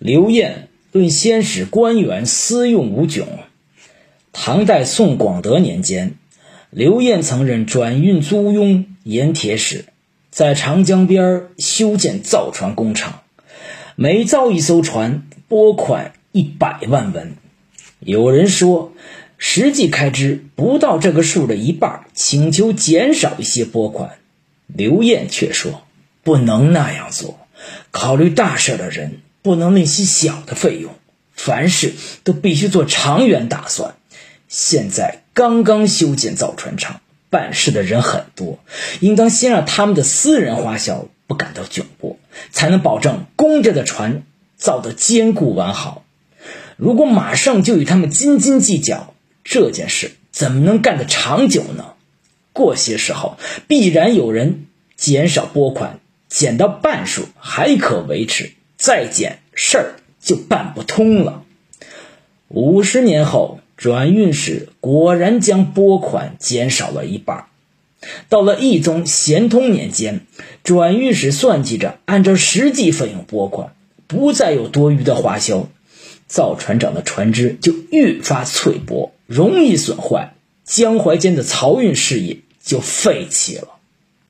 刘晏论先史官员私用无穷。唐代宋广德年间，刘晏曾任转运租庸、盐铁使，在长江边修建造船工厂，每造一艘船，拨款一百万文。有人说，实际开支不到这个数的一半，请求减少一些拨款。刘晏却说：“不能那样做，考虑大事的人。”不能吝惜小的费用，凡事都必须做长远打算。现在刚刚修建造船厂，办事的人很多，应当先让他们的私人花销不感到窘迫，才能保证公家的船造得坚固完好。如果马上就与他们斤斤计较，这件事怎么能干得长久呢？过些时候，必然有人减少拨款，减到半数还可维持。再减事儿就办不通了。五十年后，转运使果然将拨款减少了一半。到了义宗咸通年间，转运使算计着按照实际费用拨款，不再有多余的花销，造船厂的船只就愈发脆薄，容易损坏，江淮间的漕运事业就废弃了。